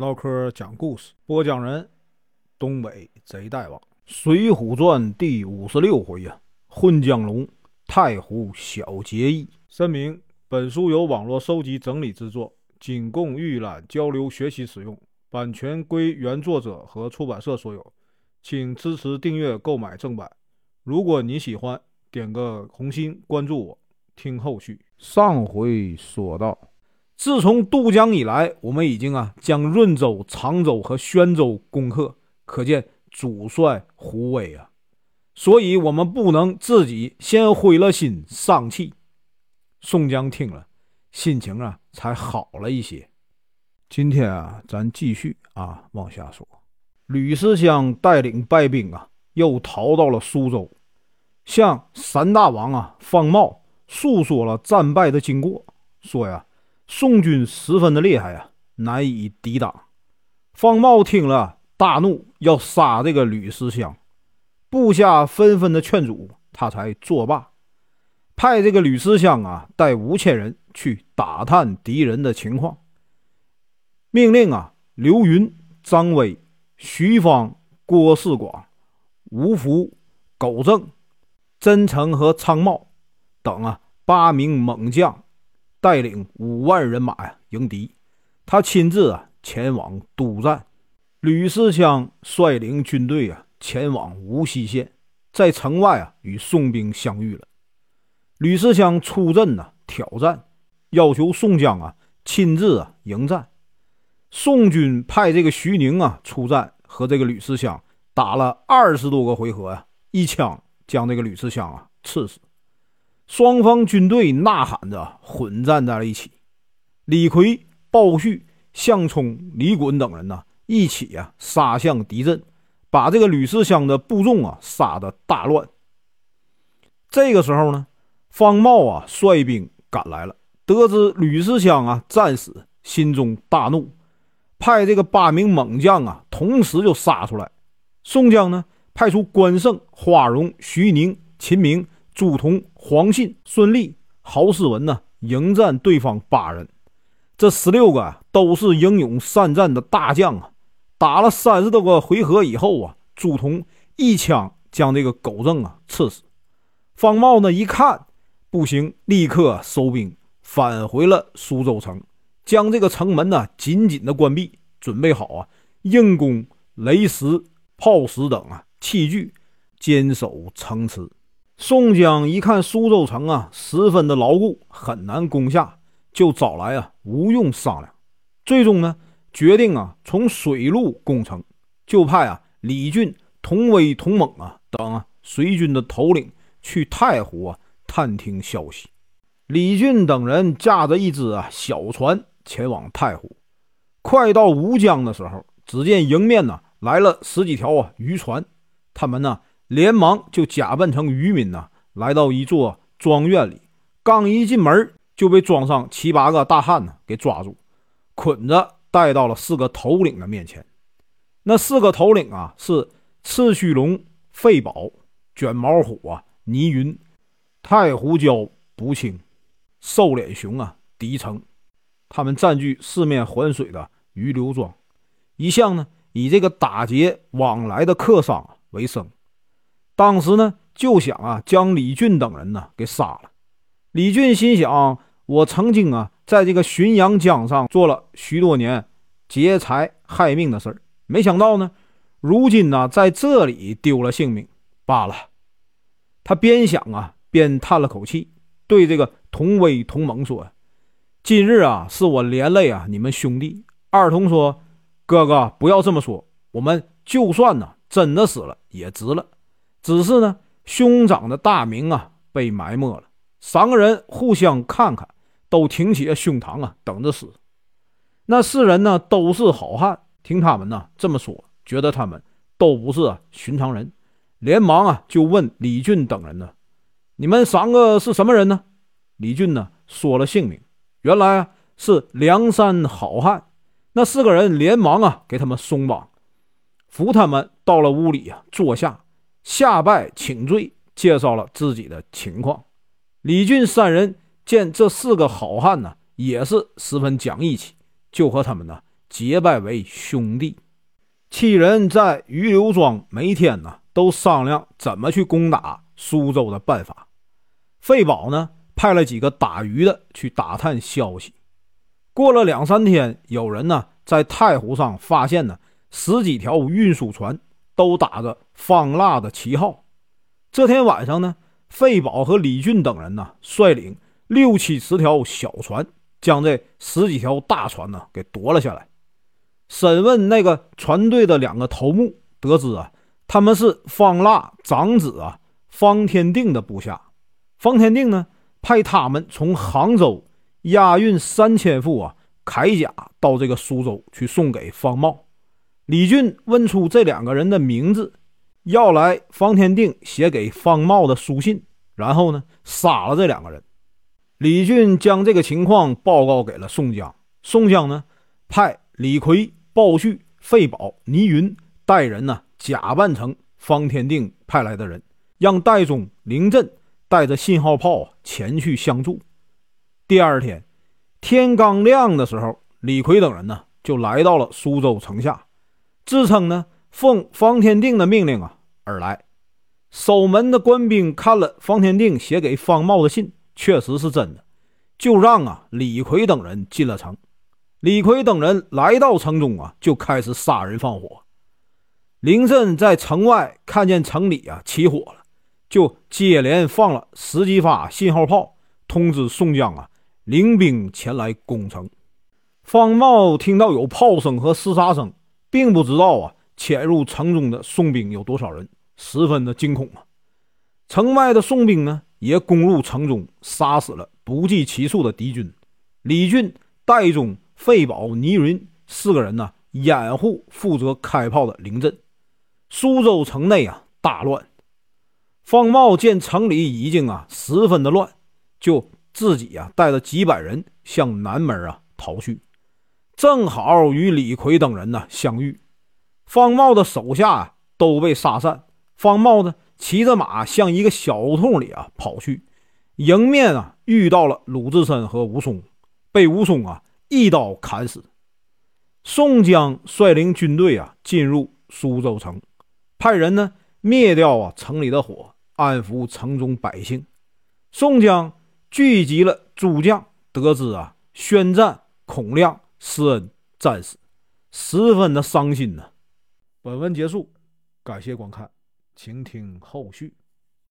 唠嗑讲故事，播讲人：东北贼大王，《水浒传》第五十六回啊，混江龙，太湖小结义。声明：本书由网络收集整理制作，仅供预览、交流、学习使用，版权归原作者和出版社所有，请支持订阅、购买正版。如果你喜欢，点个红心，关注我，听后续。上回说到。自从渡江以来，我们已经啊将润州、常州和宣州攻克，可见主帅胡威啊，所以我们不能自己先灰了心丧气。宋江听了，心情啊才好了一些。今天啊，咱继续啊往下说。吕思香带领败兵啊，又逃到了苏州，向三大王啊方茂诉说了战败的经过，说呀。宋军十分的厉害呀，难以抵挡。方茂听了大怒，要杀这个吕思香。部下纷纷的劝阻，他才作罢，派这个吕思香啊带五千人去打探敌人的情况。命令啊刘云、张威、徐芳、郭世广、吴福、苟正、真诚和昌茂等啊八名猛将。带领五万人马呀迎敌，他亲自啊前往督战。吕思香率领军队啊前往无锡县，在城外啊与宋兵相遇了。吕思香出阵呢挑战，要求宋江啊亲自啊迎战。宋军派这个徐宁啊出战，和这个吕思香打了二十多个回合呀，一枪将这个吕思香啊刺死。双方军队呐喊着混战在了一起，李逵、鲍旭、项冲、李衮等人呢，一起啊杀向敌阵，把这个吕四香的部众啊杀得大乱。这个时候呢，方茂啊率兵赶来了，得知吕四香啊战死，心中大怒，派这个八名猛将啊同时就杀出来。宋江呢，派出关胜、花荣、徐宁、秦明。朱仝、黄信、孙立、郝思文呢，迎战对方八人。这十六个，都是英勇善战的大将啊！打了三十多个回合以后啊，朱仝一枪将这个狗正啊刺死。方茂呢一看不行，立刻收兵，返回了苏州城，将这个城门呢紧紧的关闭，准备好啊硬攻雷石、炮石等啊器具，坚守城池。宋江一看苏州城啊，十分的牢固，很难攻下，就找来啊吴用商量。最终呢，决定啊从水路攻城，就派啊李俊、童威、童猛啊等啊随军的头领去太湖啊探听消息。李俊等人驾着一只啊小船前往太湖，快到吴江的时候，只见迎面呢来了十几条啊渔船，他们呢。连忙就假扮成渔民呢，来到一座庄院里。刚一进门，就被庄上七八个大汉呢给抓住，捆着带到了四个头领的面前。那四个头领啊，是赤须龙、费宝、卷毛虎啊、倪云、太湖蛟、不清、瘦脸熊啊、狄成。他们占据四面环水的鱼流庄，一向呢以这个打劫往来的客商为生。当时呢，就想啊，将李俊等人呢给杀了。李俊心想：我曾经啊，在这个浔阳江上做了许多年劫财害命的事儿，没想到呢，如今呢，在这里丢了性命罢了。他边想啊，边叹了口气，对这个同威、同猛说：“今日啊，是我连累啊你们兄弟。”二童说：“哥哥，不要这么说，我们就算呢真的死了，也值了。”只是呢，兄长的大名啊被埋没了。三个人互相看看，都挺起胸膛啊，等着死。那四人呢都是好汉，听他们呢这么说，觉得他们都不是寻常人，连忙啊就问李俊等人呢：“你们三个是什么人呢？”李俊呢说了姓名，原来是梁山好汉。那四个人连忙啊给他们松绑，扶他们到了屋里啊坐下。下拜请罪，介绍了自己的情况。李俊三人见这四个好汉呢，也是十分讲义气，就和他们呢结拜为兄弟。七人在余刘庄每天呢都商量怎么去攻打苏州的办法。费宝呢派了几个打鱼的去打探消息。过了两三天，有人呢在太湖上发现呢十几条运输船，都打着方腊的旗号。这天晚上呢，费宝和李俊等人呢率领六七十条小船，将这十几条大船呢给夺了下来。审问那个船队的两个头目，得知啊，他们是方腊长子啊方天定的部下。方天定呢，派他们从杭州押运三千副啊铠甲到这个苏州去送给方茂。李俊问出这两个人的名字，要来方天定写给方茂的书信，然后呢杀了这两个人。李俊将这个情况报告给了宋江，宋江呢派李逵。鲍旭、费宝、倪云带人呢，假扮成方天定派来的人，让戴宗、凌震带着信号炮前去相助。第二天天刚亮的时候，李逵等人呢就来到了苏州城下，自称呢奉方天定的命令啊而来。守门的官兵看了方天定写给方茂的信，确实是真的，就让啊李逵等人进了城。李逵等人来到城中啊，就开始杀人放火。林震在城外看见城里啊起火了，就接连放了十几发信号炮，通知宋江啊领兵前来攻城。方茂听到有炮声和厮杀声，并不知道啊潜入城中的宋兵有多少人，十分的惊恐啊。城外的宋兵呢，也攻入城中，杀死了不计其数的敌军。李俊、戴宗。费宝、倪云四个人呢，掩护负责开炮的凌震。苏州城内啊，大乱。方茂见城里已经啊，十分的乱，就自己啊，带着几百人向南门啊逃去。正好与李逵等人呢相遇。方茂的手下啊都被杀散。方茂呢，骑着马向一个小胡同里啊跑去，迎面啊遇到了鲁智深和武松，被武松啊。一刀砍死。宋江率领军队啊进入苏州城，派人呢灭掉啊城里的火，安抚城中百姓。宋江聚集了诸将，得知啊宣战孔亮、施恩战死，十分的伤心呢。本文结束，感谢观看，请听后续。